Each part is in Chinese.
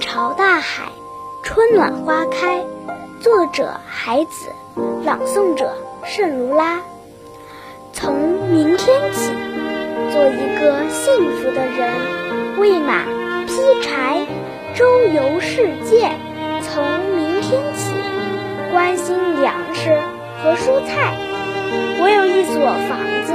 朝大海，春暖花开。作者：海子，朗诵者：圣卢拉。从明天起，做一个幸福的人，喂马，劈柴，周游世界。从明天起，关心粮食和蔬菜。我有一所房子，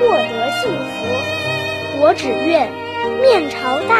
获得幸福。我只愿面朝大。